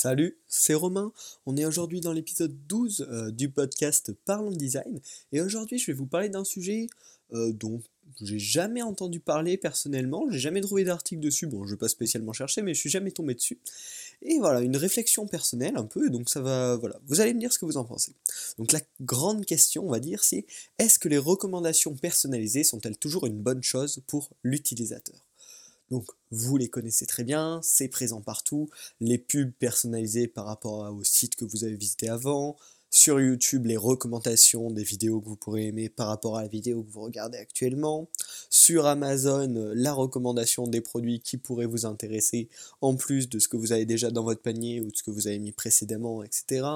Salut, c'est Romain. On est aujourd'hui dans l'épisode 12 euh, du podcast Parlons Design. Et aujourd'hui, je vais vous parler d'un sujet euh, dont j'ai jamais entendu parler personnellement. J'ai jamais trouvé d'article dessus. Bon, je vais pas spécialement chercher, mais je suis jamais tombé dessus. Et voilà, une réflexion personnelle un peu. Donc ça va, voilà. Vous allez me dire ce que vous en pensez. Donc la grande question, on va dire, c'est est-ce que les recommandations personnalisées sont-elles toujours une bonne chose pour l'utilisateur? Donc vous les connaissez très bien, c'est présent partout, les pubs personnalisées par rapport au site que vous avez visité avant, sur YouTube les recommandations des vidéos que vous pourrez aimer par rapport à la vidéo que vous regardez actuellement, sur Amazon la recommandation des produits qui pourraient vous intéresser en plus de ce que vous avez déjà dans votre panier ou de ce que vous avez mis précédemment, etc.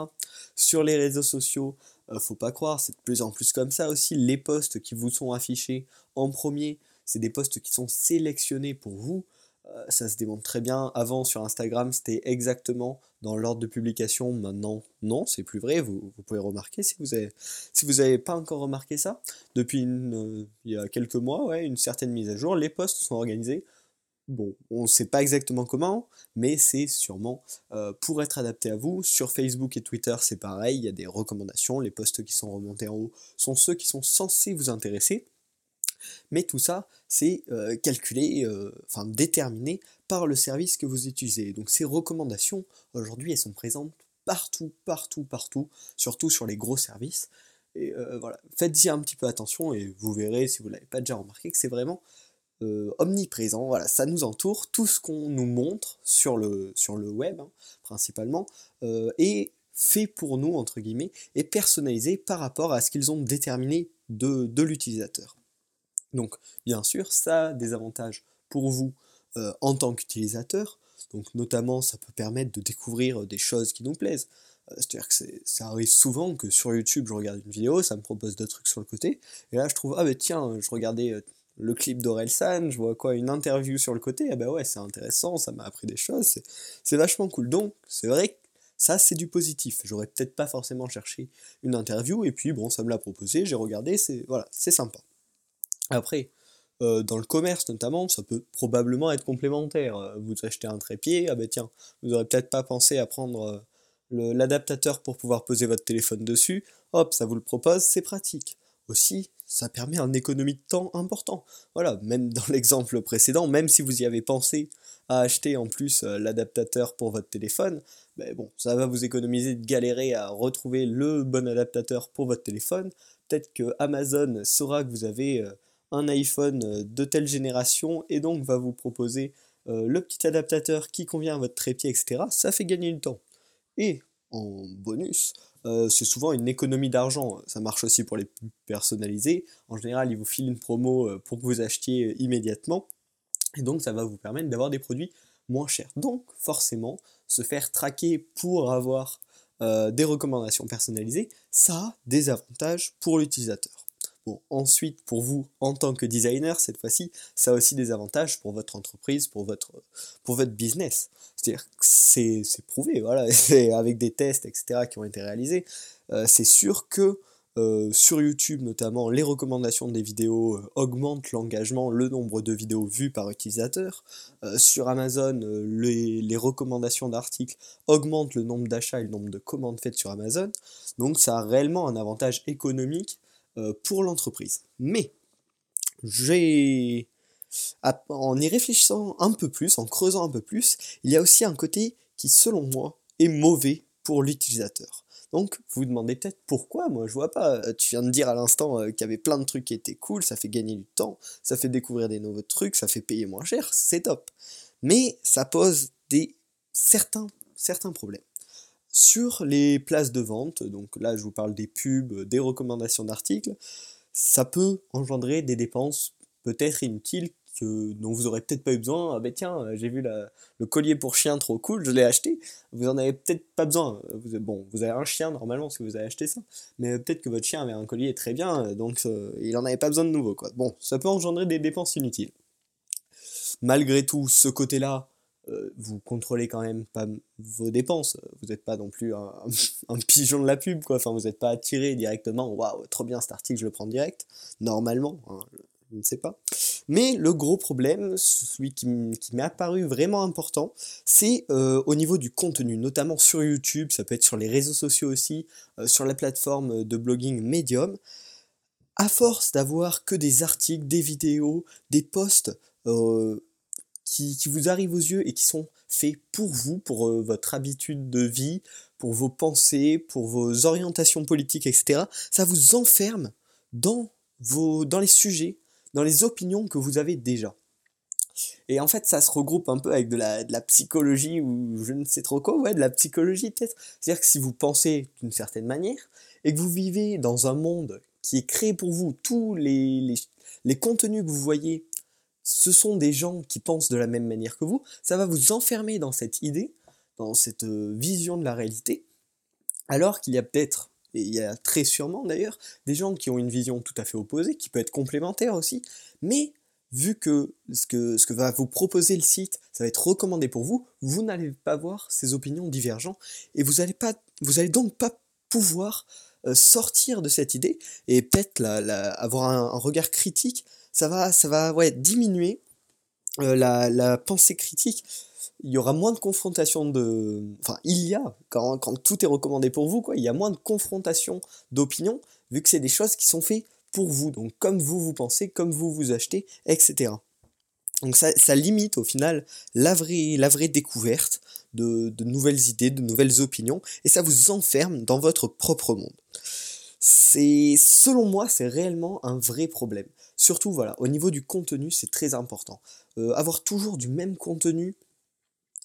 Sur les réseaux sociaux, euh, faut pas croire, c'est de plus en plus comme ça aussi, les posts qui vous sont affichés en premier c'est des posts qui sont sélectionnés pour vous. Euh, ça se démontre très bien. Avant, sur Instagram, c'était exactement dans l'ordre de publication. Maintenant, non, c'est plus vrai. Vous, pouvez remarquer si vous avez, si vous n'avez pas encore remarqué ça. Depuis euh, il y a quelques mois, ouais, une certaine mise à jour, les posts sont organisés. Bon, on ne sait pas exactement comment, mais c'est sûrement euh, pour être adapté à vous. Sur Facebook et Twitter, c'est pareil, il y a des recommandations. Les posts qui sont remontés en haut sont ceux qui sont censés vous intéresser. Mais tout ça, c'est euh, calculé, euh, enfin déterminé par le service que vous utilisez. Donc ces recommandations, aujourd'hui, elles sont présentes partout, partout, partout, surtout sur les gros services. Et euh, voilà, faites-y un petit peu attention et vous verrez, si vous ne l'avez pas déjà remarqué, que c'est vraiment omniprésent. Voilà, ça nous entoure, tout ce qu'on nous montre sur le, sur le web, hein, principalement, est fait pour nous, entre guillemets, et personnalisé par rapport à ce qu'ils ont déterminé de l'utilisateur. Donc, bien sûr, ça a des avantages pour vous euh, en tant qu'utilisateur. Donc, notamment, ça peut permettre de découvrir des choses qui nous plaisent. Euh, c'est-à-dire que ça arrive souvent que sur YouTube, je regarde une vidéo, ça me propose d'autres trucs sur le côté, et là, je trouve, ah ben tiens, je regardais euh, le clip d'Orelsan, je vois quoi, une interview sur le côté, ah ben ouais, c'est intéressant, ça m'a appris des choses, c'est vachement cool. Donc, c'est vrai que ça, c'est du positif. J'aurais peut-être pas forcément cherché une interview, et puis bon, ça me l'a proposé, j'ai regardé, c'est voilà, c'est sympa. Après, euh, dans le commerce notamment, ça peut probablement être complémentaire. Euh, vous achetez un trépied, ah ben tiens, vous n'aurez peut-être pas pensé à prendre euh, l'adaptateur pour pouvoir poser votre téléphone dessus, hop, ça vous le propose, c'est pratique. Aussi, ça permet un économie de temps important. Voilà, même dans l'exemple précédent, même si vous y avez pensé à acheter en plus l'adaptateur pour votre téléphone, ben bon, ça va vous économiser de galérer à retrouver le bon adaptateur pour votre téléphone. Peut-être que Amazon saura que vous avez un iPhone euh, de telle génération et donc va vous proposer euh, le petit adaptateur qui convient à votre trépied, etc. Ça fait gagner du temps. Et en bonus, euh, c'est souvent une économie d'argent. Ça marche aussi pour les plus personnalisés. En général, ils vous filent une promo pour que vous achetiez immédiatement. Et donc, ça va vous permettre d'avoir des produits moins chers. Donc, forcément, se faire traquer pour avoir des recommandations personnalisées, ça a des avantages pour l'utilisateur. Bon, ensuite, pour vous, en tant que designer, cette fois-ci, ça a aussi des avantages pour votre entreprise, pour votre, pour votre business. C'est-à-dire que c'est, prouvé, voilà, avec des tests, etc., qui ont été réalisés. Euh, c'est sûr que euh, sur YouTube notamment, les recommandations des vidéos euh, augmentent l'engagement, le nombre de vidéos vues par utilisateur. sur Amazon, les, les, recommandations d'articles augmentent le nombre d'achats et le nombre de commandes faites sur Amazon. Donc ça a réellement un avantage économique pour l'entreprise. Mais j'ai en y réfléchissant un peu plus, en creusant un peu plus, il y a aussi un côté qui, selon moi, est mauvais pour l'utilisateur. Donc, vous vous demandez peut-être pourquoi, moi je vois pas. Euh, tu viens de dire à l'instant euh, qu'il y avait plein de trucs qui étaient cool, ça fait gagner du temps, ça fait découvrir des nouveaux trucs, ça fait payer moins cher, c'est top. Mais ça pose des certains, certains problèmes. Sur les places de vente, donc là je vous parle des pubs, des recommandations d'articles, ça peut engendrer des dépenses peut-être inutiles que, dont vous aurez peut-être pas eu besoin. Ah ben tiens, j'ai vu le collier pour chien trop cool, je l'ai acheté. Vous en avez peut-être pas besoin. Vous, bon, vous avez un chien normalement si vous avez acheté ça, mais peut-être que votre chien avait un collier très bien, donc euh, il en avait pas besoin de nouveau. Quoi. Bon, ça peut engendrer des dépenses inutiles. Malgré tout, ce côté-là, euh, vous contrôlez quand même pas vos dépenses. Vous n'êtes pas non plus un, pigeon de la pub, quoi. Enfin, vous n'êtes pas attiré directement. Waouh, trop bien cet article, je le prends direct. Normalement, hein, je ne sais pas. Mais le gros problème, celui qui, m'est apparu vraiment important, c'est euh, au niveau du contenu, notamment sur YouTube, ça peut être sur les réseaux sociaux aussi, euh, sur la plateforme de blogging Medium. À force d'avoir que des articles, des vidéos, des posts qui, vous arrivent aux yeux et qui sont faits pour vous, pour votre habitude de vie, pour vos pensées, pour vos orientations politiques, etc., ça vous enferme dans, vos, dans les sujets, dans les opinions que vous avez déjà. Et en fait, ça se regroupe un peu avec de la, de la psychologie, ou je ne sais trop quoi, ouais, de la psychologie peut-être. C'est-à-dire que si vous pensez d'une certaine manière, et que vous vivez dans un monde qui est créé pour vous, tous les, les, les contenus que vous voyez, ce sont des gens qui pensent de la même manière que vous, ça va vous enfermer dans cette idée, dans cette euh, vision de la réalité, alors qu'il y a peut-être et il y a très sûrement d'ailleurs des gens qui ont une vision tout à fait opposée, qui peut être complémentaire aussi, mais vu que ce, que va vous proposer le site, ça va être recommandé pour vous, vous n'allez pas voir ces opinions divergentes, et vous n'allez allez donc pas pouvoir euh, sortir de cette idée et peut-être avoir un, regard critique. Ça va, ça va ouais, diminuer euh, la, la pensée critique il y aura moins de confrontation de... Enfin, il y a, quand, quand tout est recommandé pour vous, quoi, il y a moins de confrontation d'opinion, vu que c'est des choses qui sont faites pour vous, donc comme vous vous pensez, comme vous vous achetez, etc. Donc ça, ça limite au final la vraie, la vraie découverte de, de, nouvelles idées, de nouvelles opinions, et ça vous enferme dans votre propre monde. C'est, selon moi, c'est réellement un vrai problème. Surtout, voilà, au niveau du contenu, c'est très important. Euh, avoir toujours du même contenu,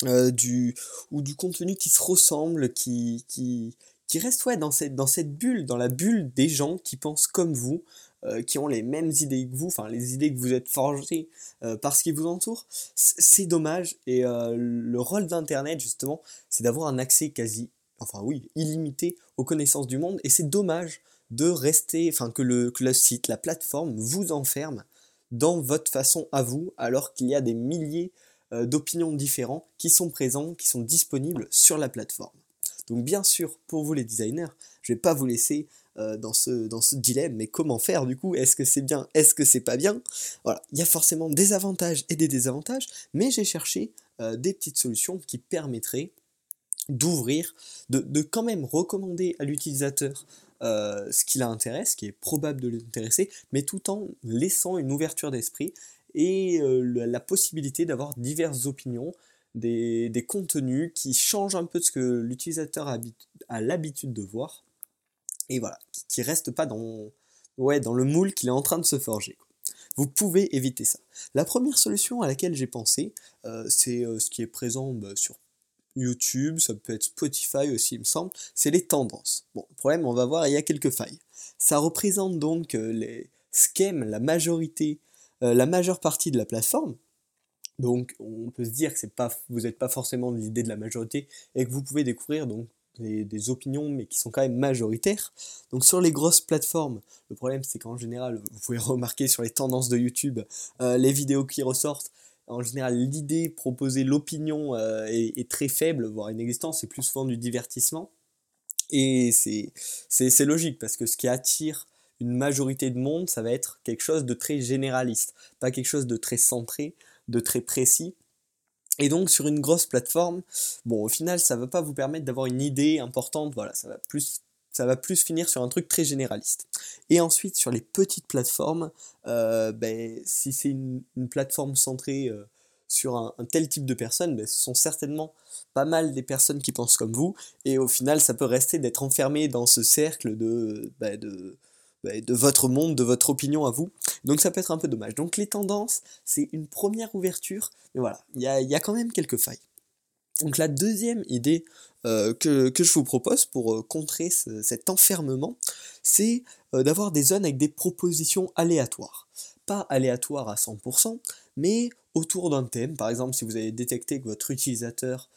euh, du, ou du contenu qui se ressemble, qui, qui, qui reste ouais, dans, cette, dans cette bulle, dans la bulle des gens qui pensent comme vous, euh, qui ont les mêmes idées que vous, enfin les idées que vous êtes forgées euh, par ce qui vous entoure, c'est dommage. Et le rôle d'Internet, justement, c'est d'avoir un accès quasi, enfin oui, illimité aux connaissances du monde. Et c'est dommage de rester, enfin que le, que le site, la plateforme vous enferme dans votre façon à vous, alors qu'il y a des milliers euh, d'opinions différentes qui sont présents, qui sont disponibles sur la plateforme. Donc bien sûr, pour vous les designers, je vais pas vous laisser euh, dans, ce, dans ce dilemme, mais comment faire du coup? Est-ce que c'est bien? Est-ce que c'est pas bien? Voilà, il y a forcément des avantages et des désavantages, mais j'ai cherché euh, des petites solutions qui permettraient d'ouvrir, de, quand même recommander à l'utilisateur ce qui l'intéresse, ce qui est probable de l'intéresser, mais tout en laissant une ouverture d'esprit et euh, la possibilité d'avoir diverses opinions, des, contenus qui changent un peu de ce que l'utilisateur a, l'habitude de voir, et voilà, qui, ne restent pas dans, le moule qu'il est en train de se forger. Vous pouvez éviter ça. La première solution à laquelle j'ai pensé, euh, c'est euh, ce qui est présent bah, sur YouTube, ça peut être Spotify aussi, il me semble, c'est les tendances. Bon, le problème, on va voir, il y a quelques failles. Ça représente donc les, ce la majorité euh, la majeure partie de la plateforme. Donc on peut se dire que pas, vous n'êtes pas forcément de l'idée de la majorité et que vous pouvez découvrir donc des, opinions mais qui sont quand même majoritaires. Donc sur les grosses plateformes, le problème c'est qu'en général, vous pouvez remarquer sur les tendances de YouTube, euh, les vidéos qui ressortent, en général l'idée proposée, l'opinion euh, est, très faible, voire inexistante, c'est plus souvent du divertissement. Et c'est logique parce que ce qui attire une majorité de monde, ça va être quelque chose de très généraliste, pas quelque chose de très centré, de très précis. Et donc sur une grosse plateforme, bon au final ça va pas vous permettre d'avoir une idée importante, voilà, ça va plus ça va plus finir sur un truc très généraliste. Et ensuite sur les petites plateformes, euh, ben, si c'est une, plateforme centrée euh, sur un, tel type de personnes, ben, ce sont certainement pas mal des personnes qui pensent comme vous, et au final ça peut rester d'être enfermé dans ce cercle de, ben, bah, de votre monde, de votre opinion à vous. Donc ça peut être un peu dommage. Donc les tendances, c'est une première ouverture, mais voilà, il y a, quand même quelques failles. Donc la deuxième idée euh, que, je vous propose pour euh, contrer cet enfermement, c'est euh, d'avoir des zones avec des propositions aléatoires. Pas aléatoires à 100%, mais autour d'un thème. Par exemple, si vous avez détecté que votre utilisateur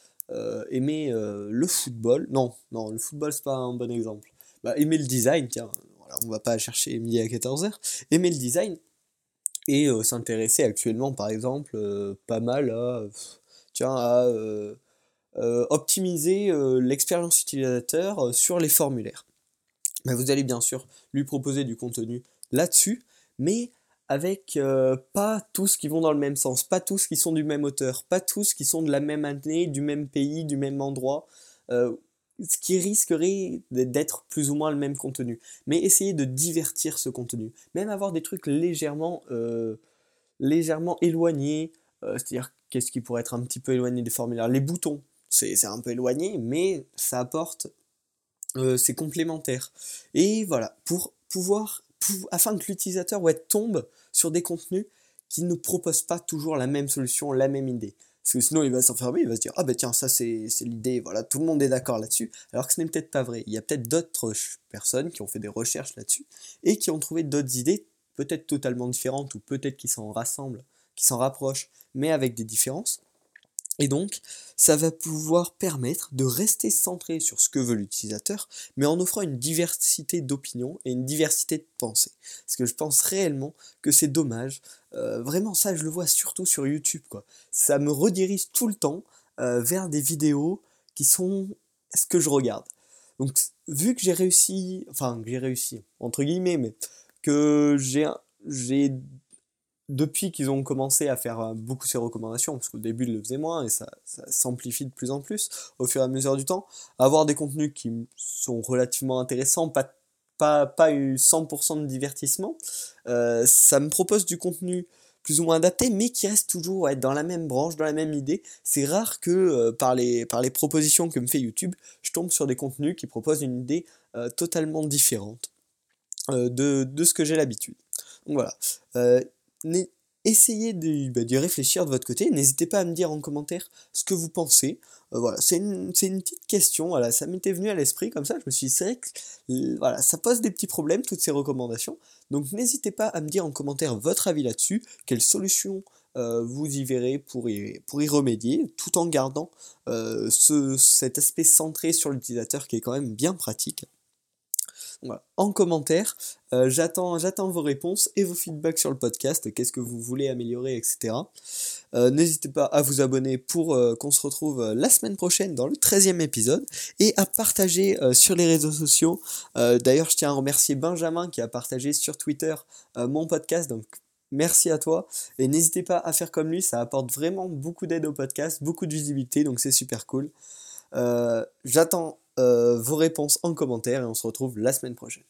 aimait le football, non, non, le football c'est pas un bon exemple. Bah, aimait le design, tiens, on va pas chercher midi à 14h, aimer le design et s'intéresser actuellement par exemple pas mal à, tiens, à optimiser l'expérience utilisateur sur les formulaires. vous allez bien sûr lui proposer du contenu là-dessus, mais avec euh, pas tous qui vont dans le même sens, pas tous qui sont du même auteur, pas tous qui sont de la même année, du même pays, du même endroit, euh, ce qui risquerait d'être plus ou moins le même contenu. Mais essayez de divertir ce contenu, même avoir des trucs légèrement, euh, légèrement éloignés, c'est-à-dire qu'est-ce qui pourrait être un petit peu éloigné des formulaires, les boutons, c'est un peu éloigné, mais ça apporte, c'est complémentaire. Et voilà, pour pouvoir afin que l'utilisateur tombe sur des contenus qui ne proposent pas toujours la même solution, la même idée. Parce que sinon il va s'enfermer, il va se dire ah ben tiens ça c'est l'idée, voilà tout le monde est d'accord là-dessus. Alors que ce n'est peut-être pas vrai. Il y a peut-être d'autres personnes qui ont fait des recherches là-dessus et qui ont trouvé d'autres idées, peut-être totalement différentes ou peut-être qui s'en rassemblent, qui s'en rapprochent, mais avec des différences. Et donc, ça va pouvoir permettre de rester centré sur ce que veut l'utilisateur, mais en offrant une diversité d'opinions et une diversité de pensées. Parce que je pense réellement que c'est dommage. Euh, vraiment, ça, je le vois surtout sur YouTube. Quoi. Ça me redirige tout le temps euh, vers des vidéos qui sont ce que je regarde. Donc, vu que j'ai réussi, enfin, que j'ai réussi, entre guillemets, mais que j'ai j'ai depuis qu'ils ont commencé à faire euh, beaucoup ces recommandations, parce qu'au début ils le faisaient moins et ça, s'amplifie de plus en plus au fur et à mesure du temps, avoir des contenus qui sont relativement intéressants, pas, pas, pas eu 100% de divertissement, euh, ça me propose du contenu plus ou moins adapté, mais qui reste toujours être dans la même branche, dans la même idée. C'est rare que euh, par, les, par les propositions que me fait YouTube, je tombe sur des contenus qui proposent une idée totalement différente de, de, ce que j'ai l'habitude. Donc voilà essayez bah, de, réfléchir de votre côté. N'hésitez pas à me dire en commentaire ce que vous pensez. Euh, voilà, c'est une, petite question. Voilà, ça m'était venu à l'esprit comme ça. Je me suis dit, que voilà, ça pose des petits problèmes, toutes ces recommandations. Donc n'hésitez pas à me dire en commentaire votre avis là-dessus, quelles solutions euh, vous y verrez pour y, remédier, tout en gardant euh, ce, cet aspect centré sur l'utilisateur qui est quand même bien pratique. En commentaire, euh, j'attends, vos réponses et vos feedbacks sur le podcast, qu'est-ce que vous voulez améliorer, etc. Euh, n'hésitez pas à vous abonner pour euh, qu'on se retrouve la semaine prochaine dans le 13e épisode et à partager sur les réseaux sociaux. d'ailleurs, je tiens à remercier Benjamin qui a partagé sur Twitter mon podcast, donc merci à toi. Et n'hésitez pas à faire comme lui, ça apporte vraiment beaucoup d'aide au podcast, beaucoup de visibilité, donc c'est super cool. J'attends vos réponses en commentaire et on se retrouve la semaine prochaine.